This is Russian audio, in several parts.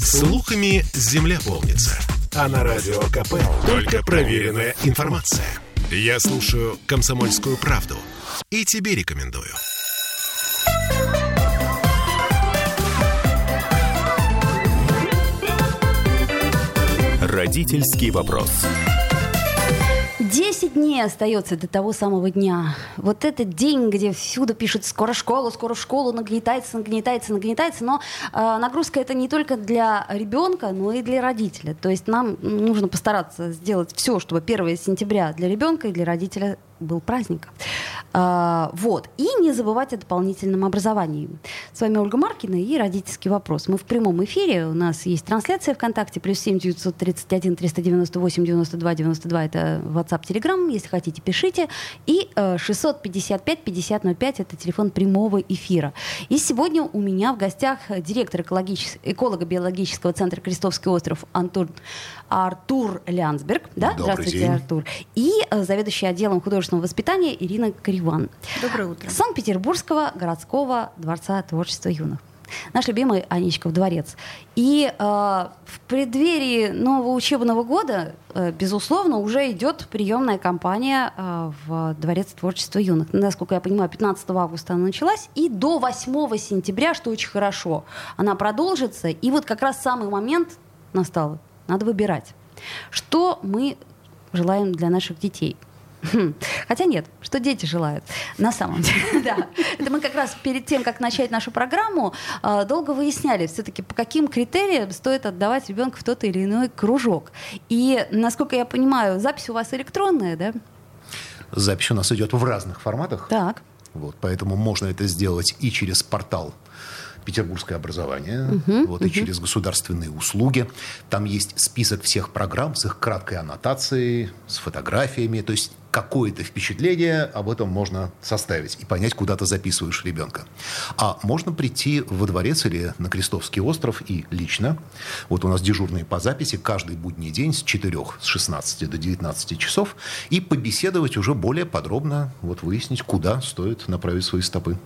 Слухами земля полнится. А на радио КП только проверенная информация. Я слушаю «Комсомольскую правду» и тебе рекомендую. Родительский вопрос. 10 дней остается до того самого дня. Вот этот день, где всюду пишут «скоро школа, скоро в школу», нагнетается, нагнетается, нагнетается. Но э, нагрузка это не только для ребенка, но и для родителя. То есть нам нужно постараться сделать все, чтобы 1 сентября для ребенка и для родителя был праздник. А, вот. И не забывать о дополнительном образовании. С вами Ольга Маркина и родительский вопрос. Мы в прямом эфире. У нас есть трансляция ВКонтакте. Плюс 7 931 398 92 92. Это WhatsApp, Telegram. Если хотите, пишите. И 655 50 05. Это телефон прямого эфира. И сегодня у меня в гостях директор эколого-биологического центра Крестовский остров Антон Артур Лянсберг. Да? Добрый Здравствуйте, день. Артур. И э, заведующий отделом художественного воспитания Ирина Кариван. Доброе утро. Санкт-Петербургского городского дворца творчества юных. Наш любимый Аничков дворец. И э, в преддверии нового учебного года, э, безусловно, уже идет приемная кампания э, в Дворец творчества юных. Насколько я понимаю, 15 августа она началась, и до 8 сентября, что очень хорошо, она продолжится. И вот как раз самый момент настал. Надо выбирать. Что мы желаем для наших детей? Хм. Хотя нет, что дети желают. На самом деле, да. Это мы как раз перед тем, как начать нашу программу, э, долго выясняли все-таки, по каким критериям стоит отдавать ребенка в тот или иной кружок. И, насколько я понимаю, запись у вас электронная, да? Запись у нас идет в разных форматах. Так. Вот, поэтому можно это сделать и через портал Петербургское образование, вот, и через государственные услуги. Там есть список всех программ с их краткой аннотацией, с фотографиями. То есть какое-то впечатление об этом можно составить и понять, куда ты записываешь ребенка. А можно прийти во дворец или на Крестовский остров и лично. Вот у нас дежурные по записи каждый будний день с 4, с 16 до 19 часов и побеседовать уже более подробно, вот выяснить, куда стоит направить свои стопы.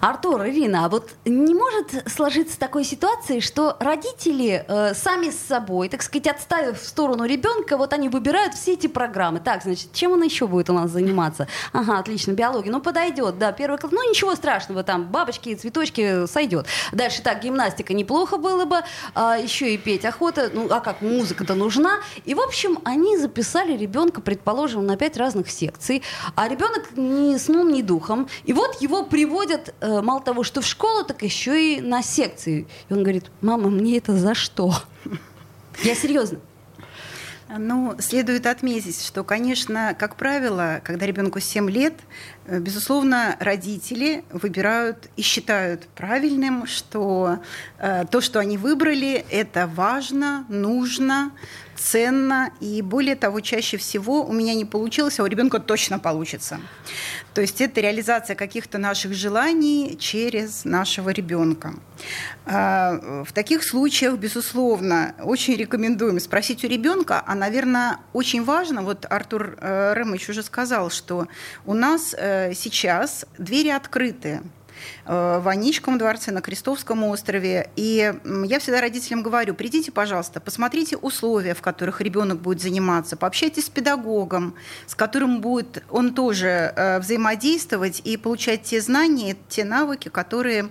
Артур, Ирина, а вот не может сложиться такой ситуации, что родители э, сами с собой, так сказать, отставив в сторону ребенка, вот они выбирают все эти программы. Так, значит, чем он еще будет у нас заниматься? Ага, отлично, биология. Ну, подойдет, да, первый класс. Ну, ничего страшного, там, бабочки, цветочки, сойдет. Дальше так, гимнастика неплохо было бы, а, еще и петь охота. Ну, а как, музыка-то нужна. И, в общем, они записали ребенка, предположим, на пять разных секций, а ребенок ни сном, ни духом. И вот его приводят, э, мало того, что в школу, так еще и на секции. И он говорит, мама, мне это за что? Я серьезно. Ну, следует отметить, что, конечно, как правило, когда ребенку 7 лет, безусловно, родители выбирают и считают правильным, что э, то, что они выбрали, это важно, нужно, ценно, и более того, чаще всего у меня не получилось, а у ребенка точно получится. То есть это реализация каких-то наших желаний через нашего ребенка. А, В таких случаях, безусловно, очень рекомендуем спросить у ребенка, а, наверное, очень важно, вот Артур э, Рэмыч уже сказал, что у нас э, сейчас двери открыты э, в Аничком дворце, на Крестовском острове. И я всегда родителям говорю, придите, пожалуйста, посмотрите условия, в которых ребенок будет заниматься, пообщайтесь с педагогом, с которым будет он тоже э, взаимодействовать и получать те знания, те навыки, которые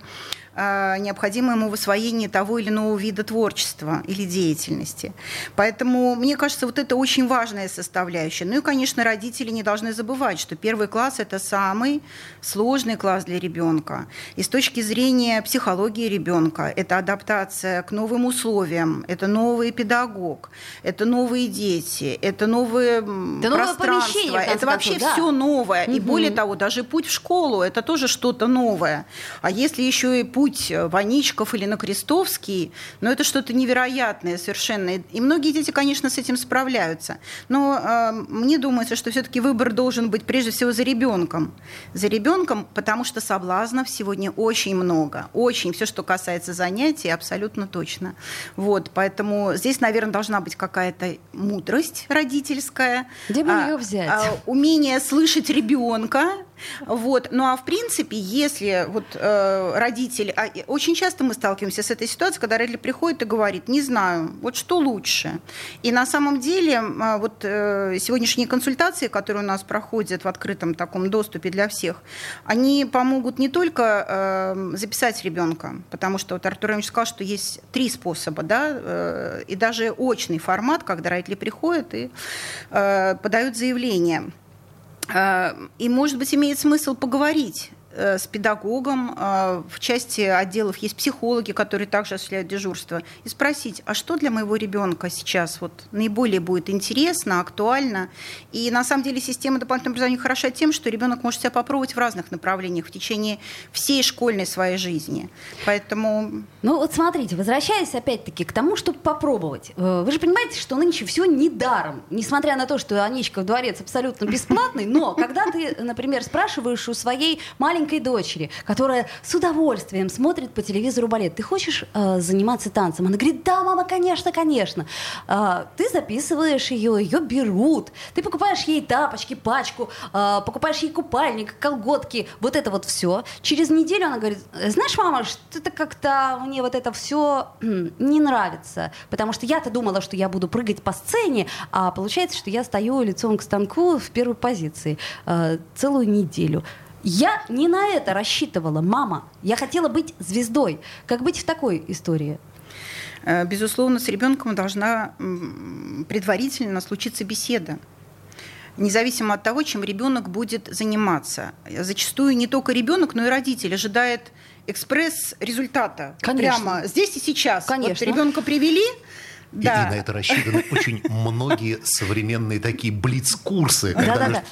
э, необходимы ему в освоении того или иного вида творчества или деятельности. Поэтому, мне кажется, вот это очень важная составляющая. Ну и, конечно, родители не должны забывать, что первый класс – это самый сложный класс для ребенка. И с точки зрения психологии ребенка, это адаптация к новым условиям, это новый педагог, это новые дети, это новые Это новое пространство, помещение, в конце это вообще концов, да. все новое. И Мгм. более того, даже путь в школу – это тоже что-то новое. А если еще и путь в Аничков или на Крестовский, ну это что-то невероятное совершенно. И- многие дети, конечно, с этим справляются. Но э, мне думается, что все-таки выбор должен быть прежде всего за ребенком. За ребенком, потому что соблазнов сегодня очень много. Очень. Все, что касается занятий, абсолютно точно. Вот, поэтому здесь, наверное, должна быть какая-то мудрость родительская. Где бы А, её взять? а, умение слышать ребенка Вот. Ну а в принципе, если вот э, родитель... А, очень часто мы сталкиваемся с этой ситуацией, когда родитель приходит и говорит, не знаю, вот что лучше. И на самом деле э, вот э, сегодняшние консультации, которые у нас проходят в открытом таком доступе для всех, они помогут не только э, записать ребенка, потому что вот Артур Иванович сказал, что есть три способа, да, э, и даже очный формат, когда родители приходят и э, подают заявление. Э, и, может быть, имеет смысл поговорить с педагогом. Э, в части отделов есть психологи, которые также осуществляют дежурство. И спросить, а что для моего ребенка сейчас вот наиболее будет интересно, актуально. И на самом деле система дополнительного образования хороша тем, что ребенок может себя попробовать в разных направлениях в течение всей школьной своей жизни. Поэтому... Ну вот смотрите, возвращаясь опять-таки к тому, чтобы попробовать. Э, вы же понимаете, что нынче все не даром. Несмотря на то, что Аничка в дворец абсолютно бесплатный, но когда ты, например, спрашиваешь у своей маленькой маленькой дочери, которая с удовольствием смотрит по телевизору балет. Ты хочешь э, заниматься танцем? Она говорит, да, мама, конечно, конечно. Э, ты записываешь ее, ее берут. Ты покупаешь ей тапочки, пачку, э, покупаешь ей купальник, колготки, вот это вот все. Через неделю она говорит, знаешь, мама, что-то как-то мне вот это все не нравится, потому что я-то думала, что я буду прыгать по сцене, а получается, что я стою лицом к станку в первой позиции э, целую неделю. Я не на это рассчитывала, мама. Я хотела быть звездой. Как быть в такой истории? Э, безусловно, с ребенком должна предварительно случиться беседа независимо от того, чем ребенок будет заниматься. Зачастую не только ребенок, но и родитель ожидает экспресс-результата. Конечно. Прямо здесь и сейчас. Конечно. Вот ребенка привели, и, да. и на это рассчитаны очень многие современные такие блиц-курсы. Да, да, да.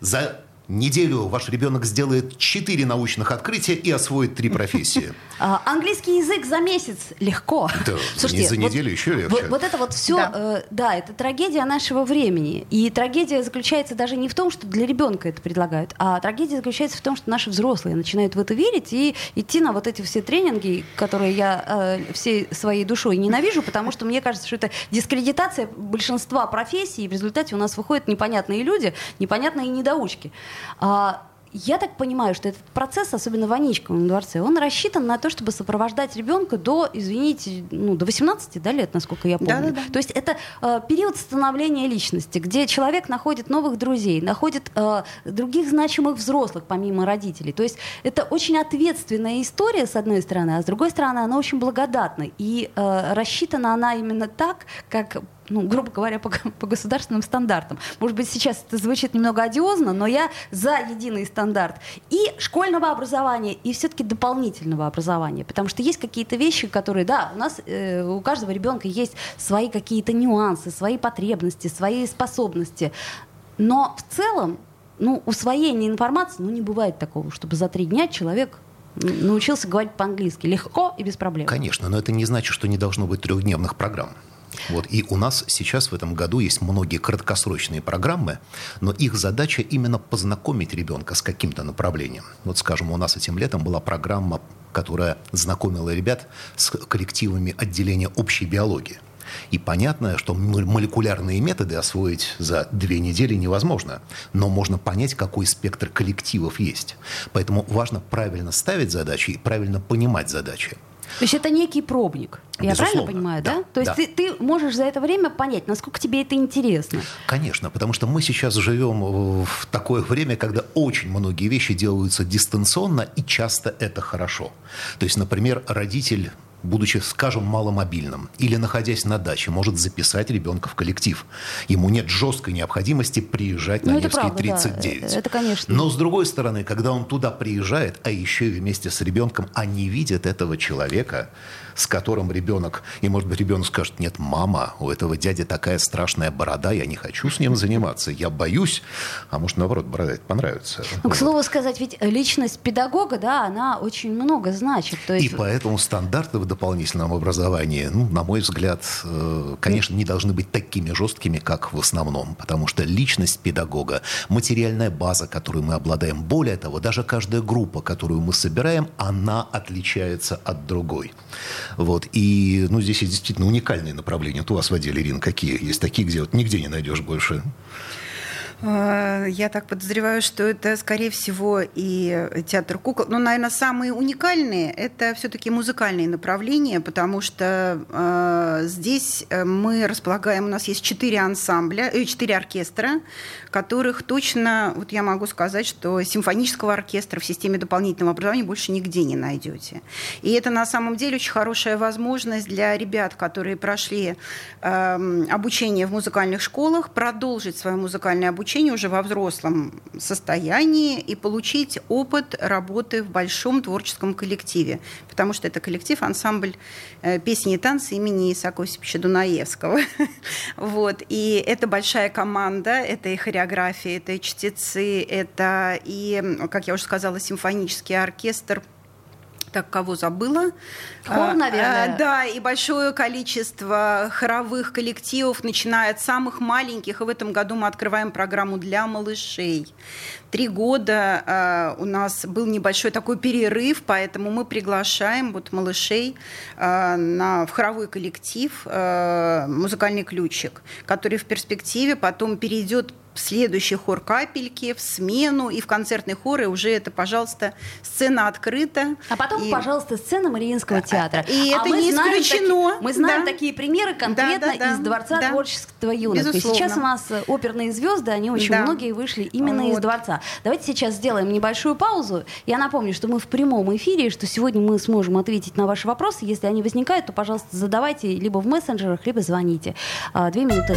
За неделю ваш ребенок сделает четыре научных открытия и освоит три профессии. А, английский язык за месяц легко. Да, Слушайте, не за неделю вот, еще легче. Вот, вот это вот все, да. Э, да, это трагедия нашего времени. И трагедия заключается даже не в том, что для ребенка это предлагают, а трагедия заключается в том, что наши взрослые начинают в это верить и идти на вот эти все тренинги, которые я э, всей своей душой ненавижу, потому что мне кажется, что это дискредитация большинства профессий, и в результате у нас выходят непонятные люди, непонятные недоучки. А, я так понимаю, что этот процесс, особенно в Аничковом дворце, он рассчитан на то, чтобы сопровождать ребенка до, извините, ну, до 18 да, лет, насколько я помню. Да, да, да. То есть это э, период становления личности, где человек находит новых друзей, находит э, других значимых взрослых, помимо родителей. То есть это очень ответственная история, с одной стороны, а с другой стороны, она очень благодатна. И э, рассчитана она именно так, как ну, грубо говоря, по, по государственным стандартам. Может быть, сейчас это звучит немного одиозно, но я за единый стандарт и школьного образования, и все-таки дополнительного образования. Потому что есть какие-то вещи, которые, да, у нас, э, у каждого ребенка есть свои какие-то нюансы, свои потребности, свои способности. Но в целом, ну, усвоение информации, ну, не бывает такого, чтобы за три дня человек научился говорить по-английски легко и без проблем. Конечно, но это не значит, что не должно быть трехдневных программ. Вот. И у нас сейчас в этом году есть многие краткосрочные программы, но их задача именно познакомить ребенка с каким-то направлением. Вот, скажем, у нас этим летом была программа, которая знакомила ребят с коллективами отделения общей биологии. И понятно, что молекулярные методы освоить за две недели невозможно, но можно понять, какой спектр коллективов есть. Поэтому важно правильно ставить задачи и правильно понимать задачи. То есть это некий пробник. Я Безусловно, правильно понимаю, да? да? То есть да. Ты, ты можешь за это время понять, насколько тебе это интересно. Конечно, потому что мы сейчас живем в такое время, когда очень многие вещи делаются дистанционно, и часто это хорошо. То есть, например, родитель будучи, скажем, маломобильным или находясь на даче, может записать ребенка в коллектив. Ему нет жесткой необходимости приезжать ну, на Невский правда, 39. Да. Это, конечно. Но, с другой стороны, когда он туда приезжает, а еще и вместе с ребенком, они видят этого человека, с которым ребенок, и, может быть, ребенок скажет, нет, мама, у этого дяди такая страшная борода, я не хочу с ним заниматься, я боюсь, а может, наоборот, борода это понравится. Ну, к слову сказать, ведь личность педагога, да, она очень много значит. То есть... И поэтому стандарты в дополнительном образовании, ну, на мой взгляд, э, конечно, не должны быть такими жесткими, как в основном, потому что личность педагога, материальная база, которую мы обладаем, более того, даже каждая группа, которую мы собираем, она отличается от другой. Вот. И ну, здесь есть действительно уникальные направления. Вот у вас в отделе, Ирина, какие? Есть такие, где вот нигде не найдешь больше я так подозреваю, что это, скорее всего, и театр кукол. Но, наверное, самые уникальные – это все-таки музыкальные направления, потому что э, здесь э, мы располагаем, у нас есть четыре ансамбля, э, четыре оркестра, которых точно, вот я могу сказать, что симфонического оркестра в системе дополнительного образования больше нигде не найдете. И это на самом деле очень хорошая возможность для ребят, которые прошли э, обучение в музыкальных школах, продолжить свое музыкальное обучение обучение уже во взрослом состоянии и получить опыт работы в большом творческом коллективе, потому что это коллектив, ансамбль э, песни и танцы имени Исаака Осиповича Дунаевского. вот. И это большая команда, это и хореография, это и чтецы, это и, как я уже сказала, симфонический оркестр – так кого забыла. Хор, а, наверное. А, да, и большое количество хоровых коллективов, начиная от самых маленьких. И в этом году мы открываем программу для малышей. Три года а, у нас был небольшой такой перерыв, поэтому мы приглашаем вот малышей а, на, в хоровой коллектив а, «Музыкальный ключик», который в перспективе потом перейдет следующий хор капельки, в смену и в концертный хор, и уже это, пожалуйста, сцена открыта. А потом, и... пожалуйста, сцена Мариинского театра. И а это не исключено. Таки, мы знаем да. такие примеры конкретно да, да, да. из Дворца да. творчества юных. Сейчас у нас оперные звезды, они очень да. многие вышли именно вот. из Дворца. Давайте сейчас сделаем небольшую паузу. Я напомню, что мы в прямом эфире, что сегодня мы сможем ответить на ваши вопросы. Если они возникают, то, пожалуйста, задавайте либо в мессенджерах, либо звоните. А, две минуты.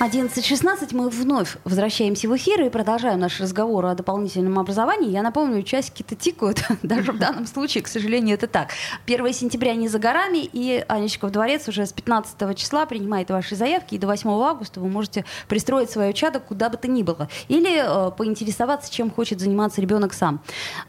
11.16 мы вновь возвращаемся в эфир и продолжаем наш разговор о дополнительном образовании. Я напомню, часики-то тикают, даже в данном случае, к сожалению, это так. 1 сентября не за горами, и Анечка в дворец уже с 15 числа принимает ваши заявки, и до 8 августа вы можете пристроить свое чадо куда бы то ни было. Или э, поинтересоваться, чем хочет заниматься ребенок сам.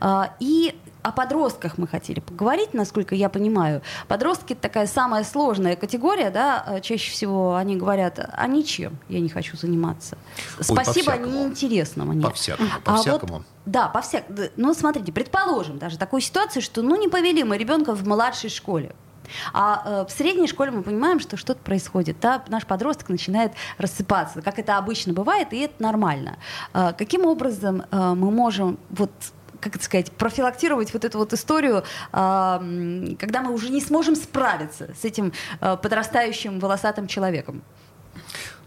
Э, и о подростках мы хотели поговорить, насколько я понимаю. Подростки это такая самая сложная категория, да, э, чаще всего они говорят, а ничем я не хочу заниматься. Ой, Спасибо, неинтересно мне. По-всякому, по-всякому. А вот, да, по всякому. Ну, смотрите, предположим даже такую ситуацию, что ну не повели мы ребенка в младшей школе. А э, в средней школе мы понимаем, что что-то происходит. Да? Наш подросток начинает рассыпаться, как это обычно бывает, и это нормально. Э, каким образом э, мы можем вот как это сказать, профилактировать вот эту вот историю, когда мы уже не сможем справиться с этим а, подрастающим волосатым человеком?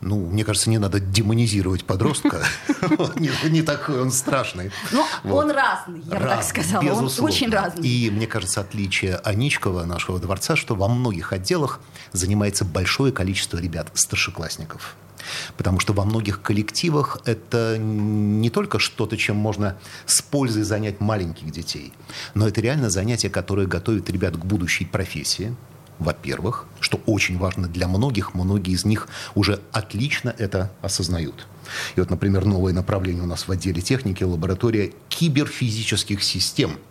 Ну, мне кажется, не надо демонизировать подростка. Не такой он страшный. Ну, он разный, я бы так сказала. Он очень разный. И мне кажется, отличие Аничкова, нашего дворца, что во многих отделах занимается большое количество ребят, старшеклассников. Потому что во многих коллективах это не только что-то, чем можно с пользой занять маленьких детей, но это реально занятие, которое готовит ребят к будущей профессии, во-первых, что очень важно для многих, многие из них уже отлично это осознают. И вот, например, новое направление у нас в отделе техники, лаборатория киберфизических систем –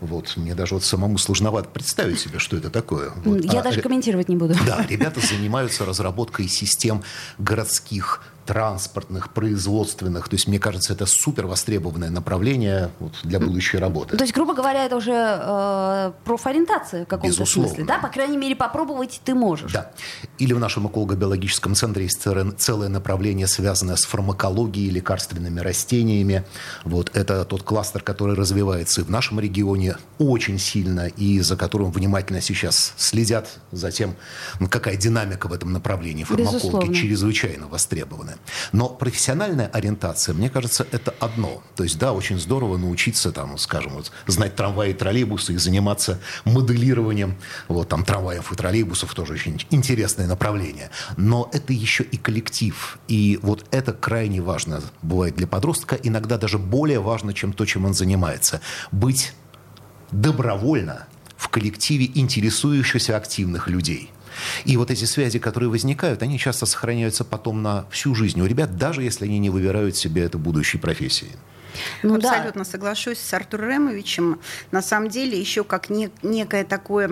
вот, мне даже вот самому сложновато представить себе, что это такое. Вот. Я а, даже комментировать не буду. Да, ребята занимаются разработкой систем городских транспортных, производственных. То есть, мне кажется, это супер востребованное направление вот, для будущей работы. То есть, грубо говоря, это уже э, профориентация в каком-то смысле, да? По крайней мере, попробовать ты можешь. Да. Или в нашем эколого-биологическом центре есть целое направление, связанное с фармакологией, лекарственными растениями. Вот это тот кластер, который развивается и в нашем регионе очень сильно, и за которым внимательно сейчас следят за тем, какая динамика в этом направлении фармакологии Безусловно. чрезвычайно востребованы. Но профессиональная ориентация, мне кажется, это одно. То есть, да, очень здорово научиться, там, скажем, вот, знать трамваи и троллейбусы и заниматься моделированием вот, там, трамваев и троллейбусов, тоже очень интересное направление. Но это еще и коллектив. И вот это крайне важно бывает для подростка, иногда даже более важно, чем то, чем он занимается. Быть добровольно в коллективе интересующихся активных людей – и вот эти связи, которые возникают, они часто сохраняются потом на всю жизнь у ребят, даже если они не выбирают себе это будущей профессии. Ну, Абсолютно да. соглашусь с Артуром Ремовичем. На самом деле еще как не, некое такое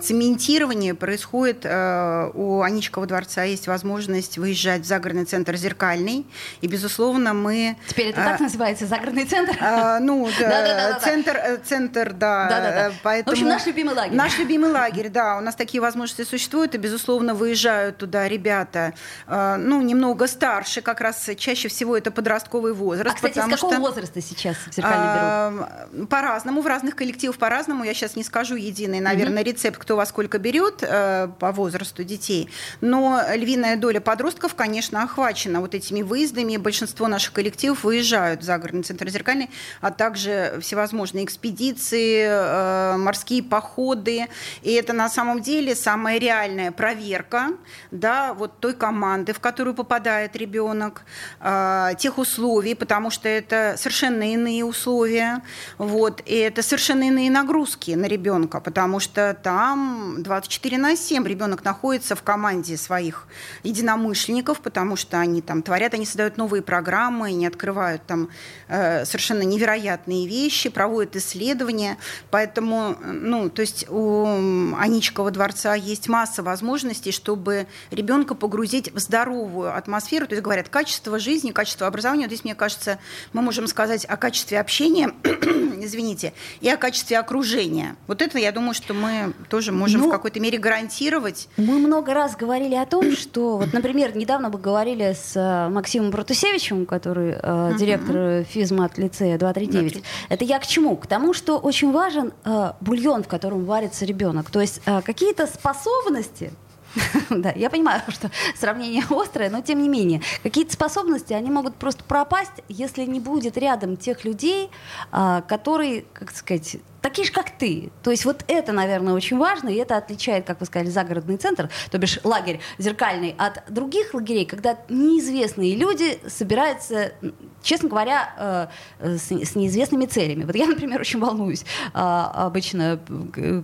цементирование происходит. Э, у Аничкова дворца есть возможность выезжать в загородный центр «Зеркальный». И, безусловно, мы... Теперь это а, так называется, загородный центр? Ну, центр, э, центр, да. В общем, наш любимый лагерь. Наш любимый лагерь, да. У нас такие возможности существуют, и, безусловно, выезжают туда ребята, ну, немного старше, как раз чаще всего это подростковый возраст. А, кстати, с какого что... возраста сейчас в зеркальный берут? По-разному, в разных коллективах по-разному. Я сейчас не скажу единый, наверное, угу. рецепт, кто во сколько берет э, по возрасту детей. Но львиная доля подростков, конечно, охвачена вот этими выездами. Большинство наших коллективов выезжают в загородный центр зеркальный, а также всевозможные экспедиции, э, морские походы. И это на самом деле самая реальная проверка да, вот той команды, в которую попадает ребенок, э, тех условий, потому что это совершенно иные условия, вот, и это совершенно иные нагрузки на ребенка, потому что там 24 на 7 ребенок находится в команде своих единомышленников, потому что они там творят, они создают новые программы, они открывают там э, совершенно невероятные вещи, проводят исследования, поэтому, ну, то есть у Аничкова дворца есть масса возможностей, чтобы ребенка погрузить в здоровую атмосферу, то есть говорят, качество жизни, качество образования, вот здесь, мне кажется, мы можем сказать о качестве общения, извините, и о качестве окружения. Вот это, я думаю, что мы тоже можем ну, в какой-то мере гарантировать. Мы много раз говорили о том, что, вот, например, недавно мы говорили с э, Максимом Протусевичем, который э, директор физмат лицея 239. Это я к чему? К тому, что очень важен э, бульон, в котором варится ребенок. То есть э, какие-то способности, да, я понимаю, что сравнение острое, но тем не менее, какие-то способности, они могут просто пропасть, если не будет рядом тех людей, а, которые, как сказать, такие же, как ты. То есть вот это, наверное, очень важно, и это отличает, как вы сказали, загородный центр, то бишь лагерь зеркальный, от других лагерей, когда неизвестные люди собираются, честно говоря, э, с, с неизвестными целями. Вот я, например, очень волнуюсь а, обычно,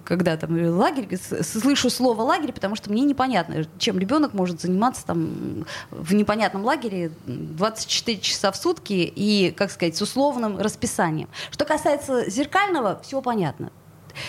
когда там лагерь, слышу слово лагерь, потому что мне непонятно, чем ребенок может заниматься там в непонятном лагере 24 часа в сутки и, как сказать, с условным расписанием. Что касается зеркального, все понятно.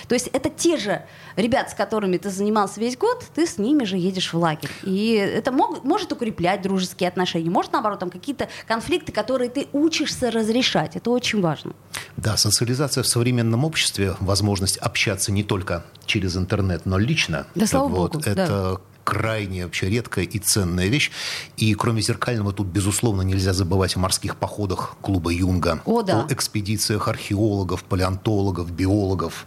То есть это те же ребят, с которыми ты занимался весь год, ты с ними же едешь в лагерь. И это мог, может укреплять дружеские отношения, может, наоборот, там какие-то конфликты, которые ты учишься разрешать. Это очень важно. Да, социализация в современном обществе, возможность общаться не только через интернет, но лично. Да, слава вот, богу. Это да крайне вообще редкая и ценная вещь. И кроме зеркального тут, безусловно, нельзя забывать о морских походах клуба Юнга, о, да. о экспедициях археологов, палеонтологов, биологов.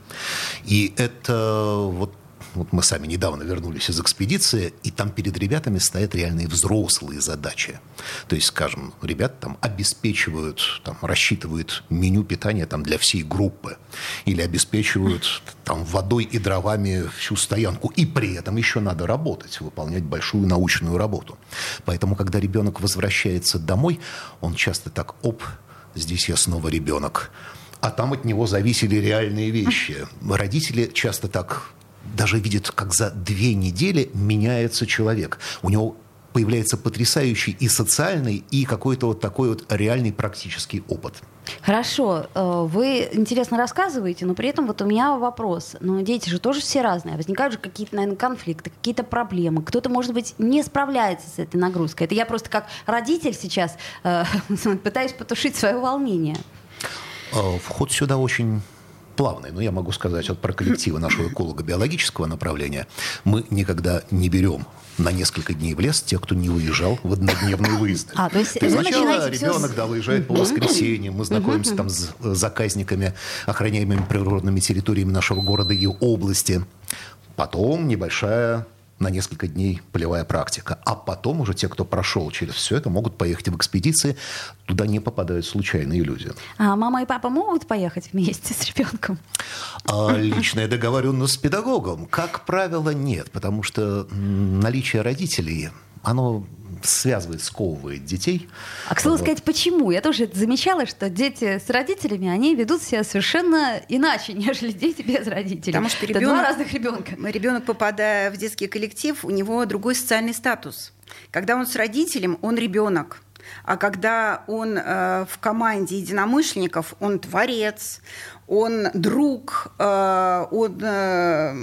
И это вот вот мы сами недавно вернулись из экспедиции, и там перед ребятами стоят реальные взрослые задачи. То есть, скажем, ребята там обеспечивают, там, рассчитывают меню питания там, для всей группы. Или обеспечивают там, водой и дровами всю стоянку. И при этом еще надо работать, выполнять большую научную работу. Поэтому, когда ребенок возвращается домой, он часто так, оп, здесь я снова ребенок а там от него зависели реальные вещи. Родители часто так даже видит, как за две недели меняется человек. У него появляется потрясающий и социальный, и какой-то вот такой вот реальный практический опыт. Хорошо, э, вы интересно рассказываете, но при этом вот у меня вопрос. Но дети же тоже все разные. Возникают же какие-то, наверное, конфликты, какие-то проблемы. Кто-то, может быть, не справляется с этой нагрузкой. Это я просто как родитель сейчас э, пытаюсь потушить свое волнение. Э, вход сюда очень плавный, но я могу сказать вот про коллективы нашего эколого-биологического направления. Мы никогда не берем на несколько дней в лес тех, кто не уезжал в однодневные выезды. А, то есть, то есть сначала ребенок да, выезжает по воскресеньям, мы знакомимся там с заказниками, охраняемыми природными территориями нашего города и области. Потом небольшая на несколько дней полевая практика. А потом уже те, кто прошел через все это, могут поехать в экспедиции. Туда не попадают случайные люди. А мама и папа могут поехать вместе с ребенком? А личная договоренность с педагогом? Как правило, нет, потому что наличие родителей, оно связывает, сковывает детей. А к слову вот. сказать, почему? Я тоже замечала, что дети с родителями, они ведут себя совершенно иначе, нежели дети без родителей. Потому что ребенок, Это два разных ребенка. Ребенок, попадая в детский коллектив, у него другой социальный статус. Когда он с родителем, он ребенок. А когда он э, в команде единомышленников, он творец, он друг, э, он э,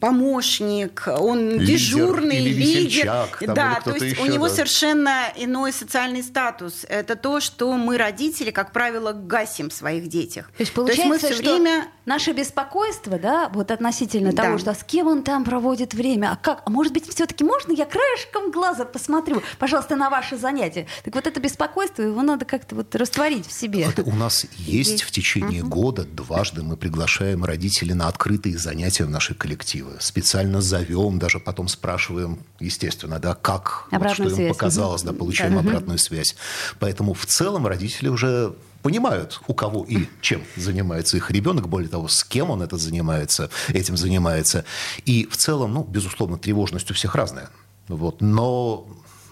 помощник, он лидер дежурный или лидер. там, да, то есть еще, у него да. совершенно иной социальный статус. Это то, что мы, родители, как правило, гасим в своих детях. То есть получается, мы все что время наше беспокойство, да, вот относительно Да. того, что а с кем он там проводит время, а как, а может быть, все-таки можно я краешком глаза посмотрю, пожалуйста, на ваши занятия. Так вот это беспокойство, его надо как-то вот растворить в себе. Вот у нас есть в течение года дважды мы приглашаем родителей на открытые занятия в наши коллективы. Специально зовем, даже потом спрашиваем, естественно, да, как, вот что связь. им показалось, да, получаем Да. обратную связь. Поэтому в целом родители уже понимают, у кого и чем занимается их ребенок, более того, с кем он это занимается, этим занимается. И в целом, ну, безусловно, тревожность у всех разная. Вот. Но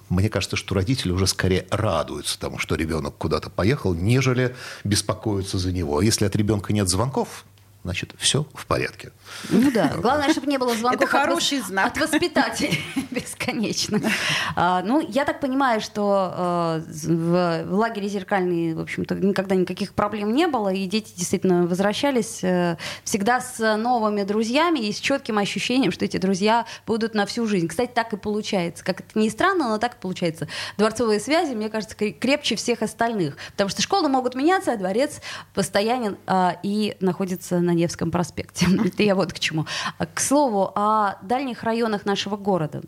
мне кажется, что родители уже скорее радуются тому, что ребенок куда-то поехал, нежели беспокоятся за него. А если от ребенка нет звонков, значит, все в порядке. Ну да, главное, чтобы не было звонков Это от хороший знак. от воспитателей бесконечно. А, ну, я так понимаю, что э, в, в лагере зеркальный, в общем-то, никогда никаких проблем не было, и дети действительно возвращались э, всегда с новыми друзьями и с четким ощущением, что эти друзья будут на всю жизнь. Кстати, так и получается. Как это ни странно, но так и получается. Дворцовые связи, мне кажется, кре- крепче всех остальных, потому что школы могут меняться, а дворец постоянен а, и находится на Невском проспекте. Это я вот к чему. К слову, о дальних районах нашего города.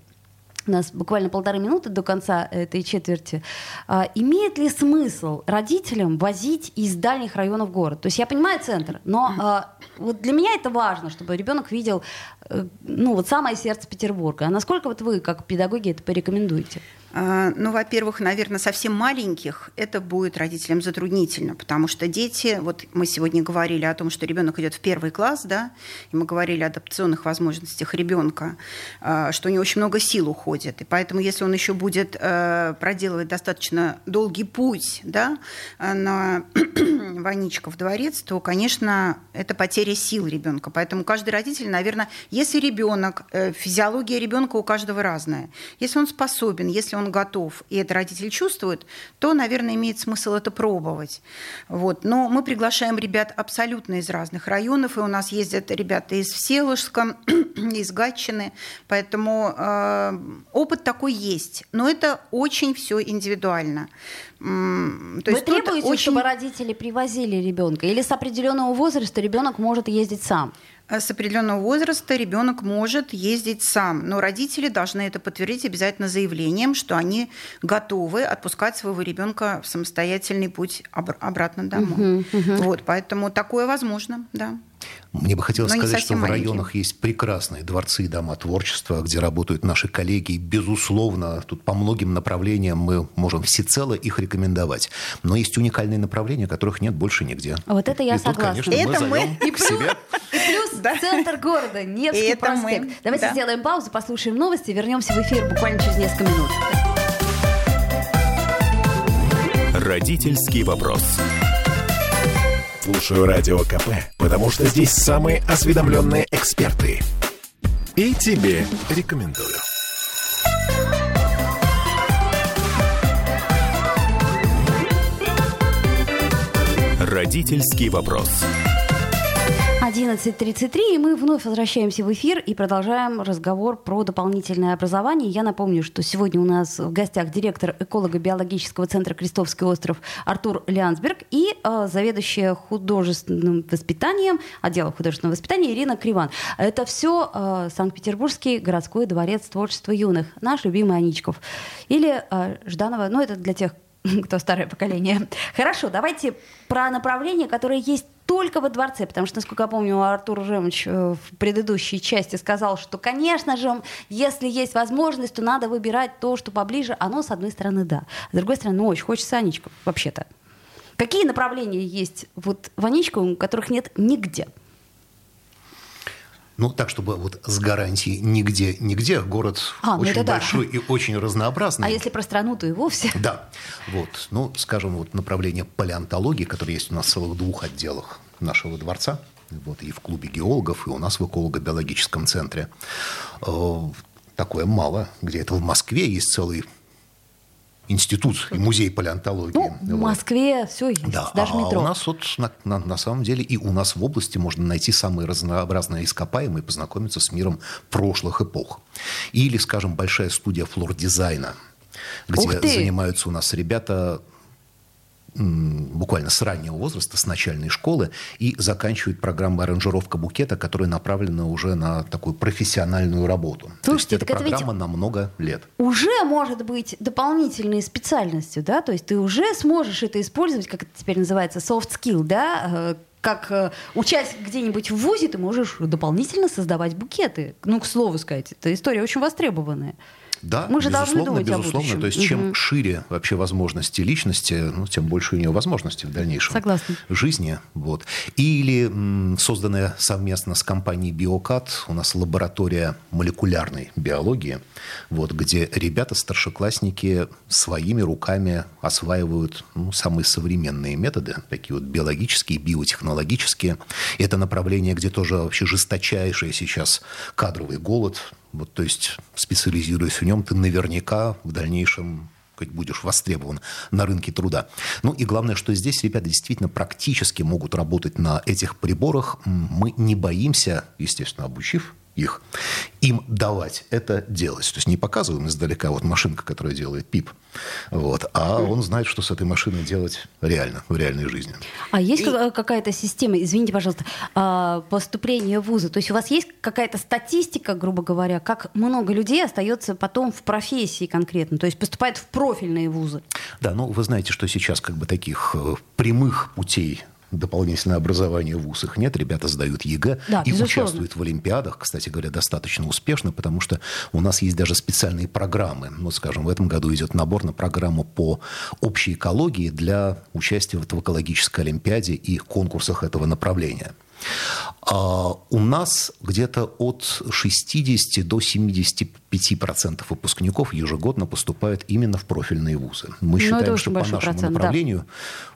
У нас буквально полторы минуты до конца этой четверти. А, имеет ли смысл родителям возить из дальних районов город? То есть я понимаю центр, но а, вот для меня это важно, чтобы ребенок видел э, ну, вот самое сердце Петербурга. А насколько вот вы, как педагоги, это порекомендуете? А, Ну, во-первых, наверное, совсем маленьких это будет родителям затруднительно, потому что дети, вот мы сегодня говорили о том, что ребенок идет в первый класс, да, и мы говорили о адаптационных возможностях ребенка, а, что у него очень много сил уходит, и поэтому, если он еще будет э, проделывать достаточно долгий путь, да, а, на Ваничков дворец, то, конечно, это потеря сил ребенка. Поэтому каждый родитель, наверное, если ребенок, э, физиология ребенка у каждого разная, если он способен, если он готов, и это родитель чувствует, то, наверное, имеет смысл это пробовать. Вот. Но мы приглашаем ребят абсолютно из разных районов, и у нас ездят ребята из Всеволожска, из Гатчины, поэтому э, опыт такой есть. Но это очень все индивидуально. То Вы есть требуете, очень- чтобы родители привозили ребенка? Или с определенного возраста ребенок может ездить сам? А С определенного возраста ребенок может ездить сам, но родители должны это подтвердить обязательно заявлением, что они готовы отпускать своего ребенка в самостоятельный путь обр- обратно домой. Вот, поэтому такое возможно, да. Мне бы хотелось Но сказать, что в маленькие. районах есть прекрасные дворцы и дома творчества, где работают наши коллеги. И, безусловно, тут по многим направлениям мы можем всецело их рекомендовать. Но есть уникальные направления, которых нет больше нигде. А вот это я и тут, согласна. конечно, мы Это мы. зовем И к себе. Плюс Да. центр города, Невский И это мы. проспект. Давайте Да. сделаем паузу, послушаем новости, вернемся в эфир буквально через несколько минут. Родительский вопрос. Слушаю радио КП, потому что здесь самые осведомленные эксперты. И тебе рекомендую. Родительский вопрос. 11.33, и мы вновь возвращаемся в эфир и продолжаем разговор про дополнительное образование. Я напомню, что сегодня у нас в гостях директор эколого-биологического центра «Крестовский остров» Артур Лянсберг и э, заведующая художественным воспитанием, отдела художественного воспитания Ирина Криван. Это все э, Санкт-Петербургский городской дворец творчества юных, наш любимый Аничков. Или э, Жданова, ну это для тех, кто старое поколение. Хорошо, давайте про направление, которое есть только во дворце, потому что, насколько я помню, Артур Жемович э, в предыдущей части сказал, что, конечно же, если есть возможность, то надо выбирать то, что поближе. Оно, с одной стороны, да. С другой стороны, ну, очень хочется Аничков, вообще-то. Какие направления есть вот в Аничковом, которых нет нигде? Ну, так, чтобы вот с гарантией нигде, нигде. Город А, ну очень это да. большой и очень разнообразный. А если про страну, то и вовсе. Да, вот, ну, скажем, вот направление палеонтологии, которое есть у нас в целых двух отделах нашего дворца, вот, и в клубе геологов, и у нас в эколого-биологическом центре. Э, Такое мало, где это в Москве есть целый институт и музей палеонтологии. Ну, в Москве все есть, да, даже а метро. у нас вот на, на, на самом деле и у нас в области можно найти самые разнообразные ископаемые и познакомиться с миром прошлых эпох. Или, скажем, большая студия флор-дизайна, где занимаются у нас ребята буквально с раннего возраста, с начальной школы, и заканчивают программу аранжировка букета, которая направлена уже на такую профессиональную работу. Слушайте, То есть эта программа на много лет. Уже может быть дополнительной специальностью, да, то есть ты уже сможешь это использовать, как это теперь называется, soft skill, да, э, как э, учась где-нибудь в ВУЗе, ты можешь дополнительно создавать букеты. Ну, к слову сказать, эта история очень востребованная. Да, Мы же безусловно, должны думать безусловно. О То есть чем шире вообще возможности личности, ну, тем больше у нее возможностей в дальнейшем Согласна. жизни. Вот. Или м, созданная совместно с компанией Биокат у нас лаборатория молекулярной биологии, вот, где ребята-старшеклассники своими руками осваивают ну, самые современные методы, такие вот биологические, биотехнологические. Это направление, где тоже вообще жесточайший сейчас кадровый голод, вот, то есть, специализируясь в нем, ты наверняка в дальнейшем будешь востребован на рынке труда. Ну и главное, что здесь ребята действительно практически могут работать на этих приборах. Мы не боимся, естественно, обучив их, им давать это делать. То есть не показываем издалека вот машинка, которая делает пип, вот, а он знает, что с этой машиной делать реально, в реальной жизни. А есть И... какая-то система, извините, пожалуйста, а, поступления в вузы? То есть у вас есть какая-то статистика, грубо говоря, как много людей остается потом в профессии конкретно, то есть поступает в профильные вузы? Да, ну вы знаете, что сейчас как бы таких э, прямых путей дополнительное образование в ВУЗах нет. Ребята сдают ЕГЭ да, и безусловно. участвуют в Олимпиадах, кстати говоря, достаточно успешно, потому что у нас есть даже специальные программы. Ну, скажем, в этом году идет набор на программу по общей экологии для участия в экологической Олимпиаде и конкурсах этого направления. А у нас где-то от 60 до 75% выпускников ежегодно поступают именно в профильные вузы. Мы ну, считаем, что по нашему процент, направлению, да.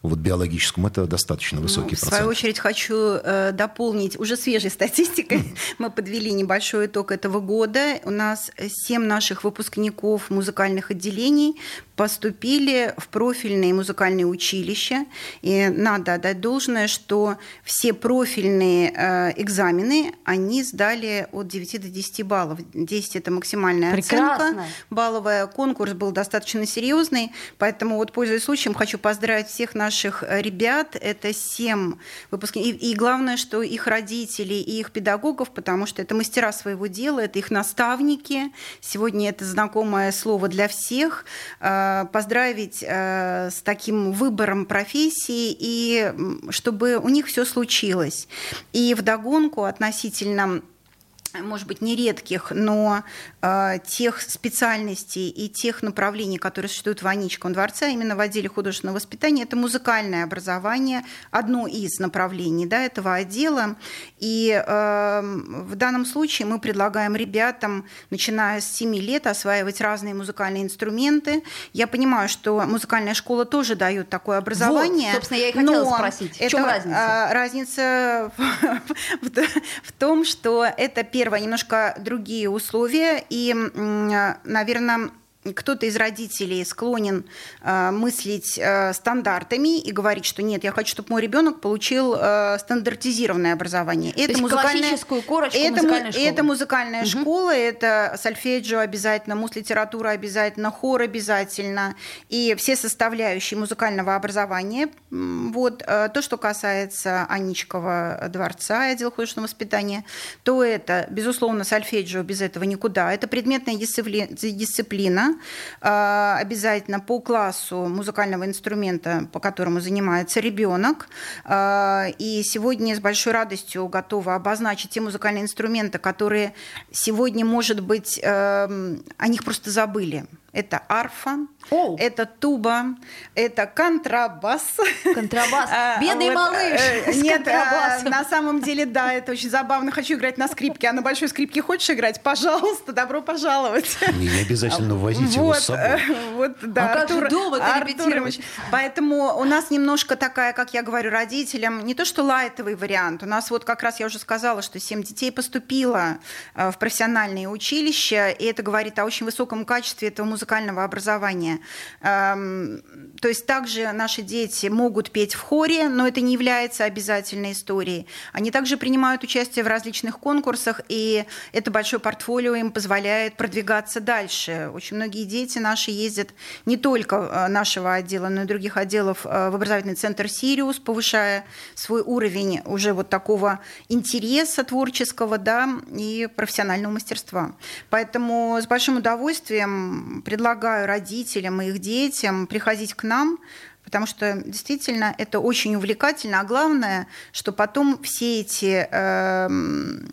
вот биологическому, это достаточно высокий ну, процент. В свою очередь хочу э, дополнить уже свежей статистикой. Мы подвели небольшой итог этого года. У нас 7 наших выпускников музыкальных отделений поступили в профильные музыкальные училища. И надо отдать должное, что все профильные э, экзамены они сдали от 9 до 10 баллов. 10 – это максимальная Прекрасно. оценка балловая. Конкурс был достаточно серьезный, поэтому вот, пользуясь случаем, хочу поздравить всех наших ребят. Это 7 выпускников. И, и главное, что их родители и их педагогов, потому что это мастера своего дела, это их наставники. Сегодня это знакомое слово для всех – Э, поздравить э, с таким выбором профессии и чтобы у них все случилось. И вдогонку относительно может быть, не редких, но э, тех специальностей и тех направлений, которые существуют в Аничком дворце, а именно в отделе художественного воспитания, это музыкальное образование, одно из направлений да, этого отдела. И э, в данном случае мы предлагаем ребятам, начиная с 7 лет, осваивать разные музыкальные инструменты. Я понимаю, что музыкальная школа тоже дает такое образование. Вот, собственно, я и хотела спросить, в чем разница? А, разница в том, что это первое первое, немножко другие условия. И, наверное, кто-то из родителей склонен э, мыслить э, стандартами и говорить, что нет, я хочу, чтобы мой ребенок получил э, стандартизированное образование. То это музыкальная, классическую корочку это, музыкальной школы. Это музыкальная угу. школа, это сольфеджио обязательно, мус-литература обязательно, хор обязательно, и все составляющие музыкального образования. Вот. Э, то, что касается Аничкова дворца и отдела художественного воспитания, то это, безусловно, сольфеджио без этого никуда. Это предметная дисциплина, а, обязательно по классу музыкального инструмента, по которому занимается ребенок. А, и сегодня с большой радостью готова обозначить те музыкальные инструменты, которые сегодня, может быть, эм, о них просто забыли. Это арфа, oh. это туба, это контрабас. Контрабас. А, Бедный вот, малыш. Э, нет, а, на самом деле, да, это очень забавно. Хочу играть на скрипке. А на большой скрипке хочешь играть? Пожалуйста, добро пожаловать. Не обязательно возить его с собой. Вот, да, а как же дома репетировать? Поэтому у нас немножко такая, как я говорю родителям, не то что лайтовый вариант. У нас вот как раз я уже сказала, что 7 детей поступило э, в профессиональные училища, и это говорит о очень высоком качестве этого музыкального музыкального образования. Эм, то есть также наши дети могут петь в хоре, но это не является обязательной историей. Они также принимают участие в различных конкурсах, и это большое портфолио им позволяет продвигаться дальше. Очень многие дети наши ездят не только э, нашего отдела, но и других отделов э, в образовательный центр «Сириус», повышая свой уровень уже вот такого интереса творческого да, и профессионального мастерства. Поэтому с большим удовольствием предлагаю родителям и их детям приходить к нам, потому что действительно это очень увлекательно, а главное, что потом все эти э,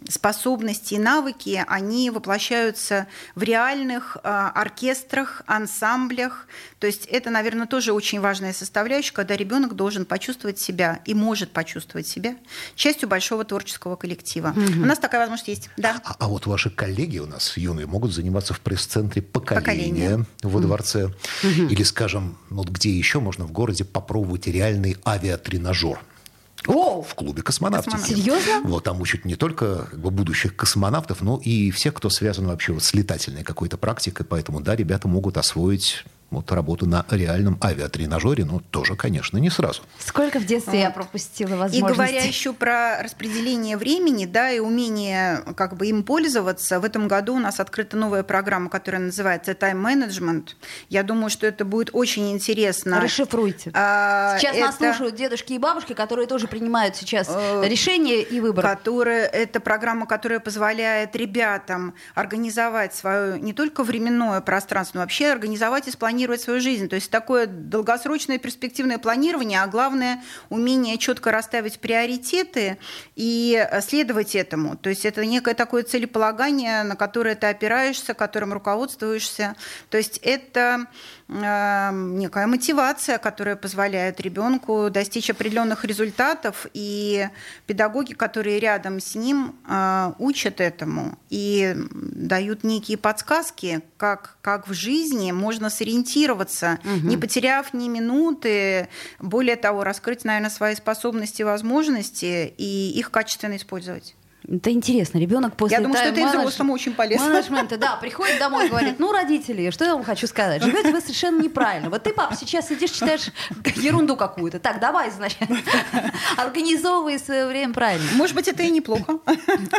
способности и навыки, они воплощаются в реальных э, оркестрах, ансамблях. То есть это, наверное, тоже очень важная составляющая, когда ребенок должен почувствовать себя и может почувствовать себя частью большого творческого коллектива. Угу. У нас такая возможность есть, да. А, а вот ваши коллеги у нас юные могут заниматься в пресс-центре поколения, поколения. во дворце, угу. или, скажем, вот где еще можно в городе городе попробовать реальный авиатренажер. О! В клубе космонавтики. Серьезно? Вот, там учат не только будущих космонавтов, но и всех, кто связан вообще вот с летательной какой-то практикой. Поэтому, да, ребята могут освоить вот работу на реальном авиатренажере, но тоже, конечно, не сразу. Сколько в детстве вот. я пропустила возможности. И говоря еще про распределение времени, да, и умение как бы им пользоваться, в этом году у нас открыта новая программа, которая называется Time Management. Я думаю, что это будет очень интересно. Расшифруйте. А, сейчас это... нас слушают дедушки и бабушки, которые тоже принимают сейчас э, решения и выборы. Которая, это программа, которая позволяет ребятам организовать свое не только временное пространство, но вообще организовать и спланировать планировать свою жизнь. То есть такое долгосрочное перспективное планирование, а главное умение четко расставить приоритеты и следовать этому. То есть это некое такое целеполагание, на которое ты опираешься, которым руководствуешься. То есть это Эм, некая мотивация, которая позволяет ребенку достичь определенных результатов, и педагоги, которые рядом с ним, э, учат этому и дают некие подсказки, как, как в жизни можно сориентироваться, угу. не потеряв ни минуты, более того, раскрыть, наверное, свои способности, возможности и их качественно использовать. Это интересно. Ребенок после Я думаю, что это и взрослому очень полезно. Менеджмента, да, приходит домой и говорит, ну, родители, что я вам хочу сказать? Живете вы совершенно неправильно. Вот ты, папа, сейчас сидишь, читаешь ерунду какую-то. Так, давай, значит, организовывай свое время правильно. Может быть, это и неплохо.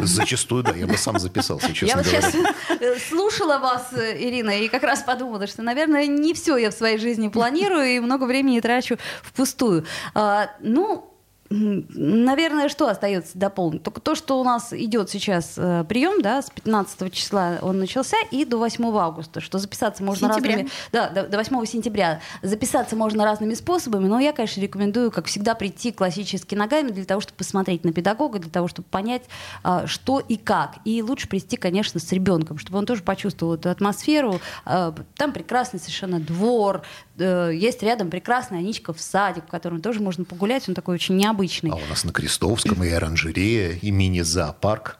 Зачастую, да, я бы сам записался, честно Я вот сейчас э, слушала вас, э, Ирина, и как раз подумала, что, наверное, не все я в своей жизни планирую и много времени трачу впустую. А, ну, Наверное, что остается дополнить? Только то, что у нас идет сейчас э, прием, да, с 15 числа он начался и до 8 августа, что записаться можно Сентября. разными... Да, до, до 8 сентября. Записаться можно разными способами, но я, конечно, рекомендую, как всегда, прийти классически ногами для того, чтобы посмотреть на педагога, для того, чтобы понять, э, что и как. И лучше прийти, конечно, с ребенком, чтобы он тоже почувствовал эту атмосферу. Э, там прекрасный совершенно двор, э, есть рядом прекрасная Аничка в садик, в котором тоже можно погулять, он такой очень необычный обычный. А у нас на Крестовском и оранжерея, и мини-зоопарк.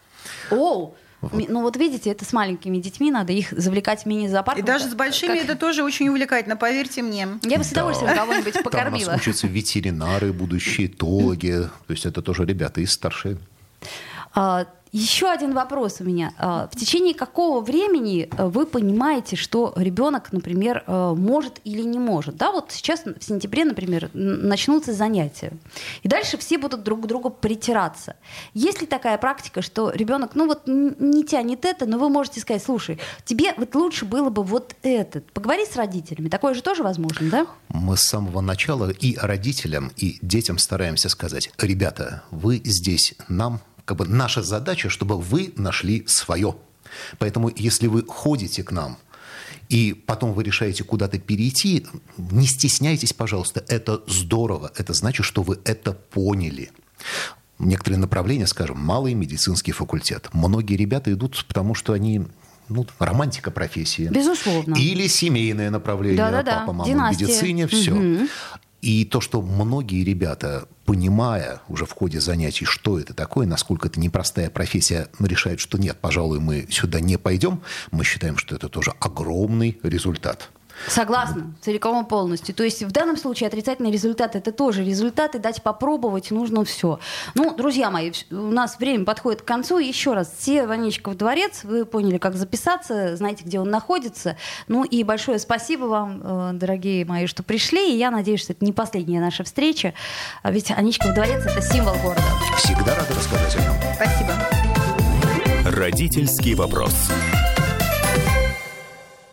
О, вот. Ну вот видите, это с маленькими детьми, надо их завлекать в мини-зоопарк. И даже с большими как... это тоже очень увлекательно, поверьте мне. Я бы с удовольствием да. кого-нибудь покормила. Там у нас учатся ветеринары, будущие этологи, то есть это тоже ребята из старшей. А, еще один вопрос у меня. А, в течение какого времени э, вы понимаете, что ребенок, например, э, может или не может? Да, вот сейчас в сентябре, например, начнутся занятия. И дальше все будут друг к другу притираться. Есть ли такая практика, что ребенок, ну вот не тянет это, но вы можете сказать, слушай, тебе вот лучше было бы вот это. Поговори с родителями. Такое же тоже возможно, да? Мы с самого начала и родителям, и детям стараемся сказать, ребята, вы здесь нам как бы наша задача, чтобы вы нашли свое. Поэтому, если вы ходите к нам, и потом вы решаете куда-то перейти, не стесняйтесь, пожалуйста, это здорово, это значит, что вы это поняли. Некоторые направления, скажем, малый медицинский факультет. Многие ребята идут, потому что они ну, романтика профессии. Безусловно. Или семейное направление. Да-да-да. Папа, мама Династия. в медицине, все. Угу. И то, что многие ребята, понимая уже в ходе занятий, что это такое, насколько это непростая профессия, решают, что нет, пожалуй, мы сюда не пойдем, мы считаем, что это тоже огромный результат. Согласна, целиком и полностью. То есть в данном случае отрицательный результат это тоже результаты, дать попробовать нужно все. Ну, друзья мои, у нас время подходит к концу. Еще раз, все Ванечков дворец, вы поняли, как записаться, знаете, где он находится. Ну и большое спасибо вам, э, дорогие мои, что пришли. И я надеюсь, что это не последняя наша встреча. А ведь Аничков дворец это символ города. Всегда рада рассказать о нем. Спасибо. Родительский вопрос.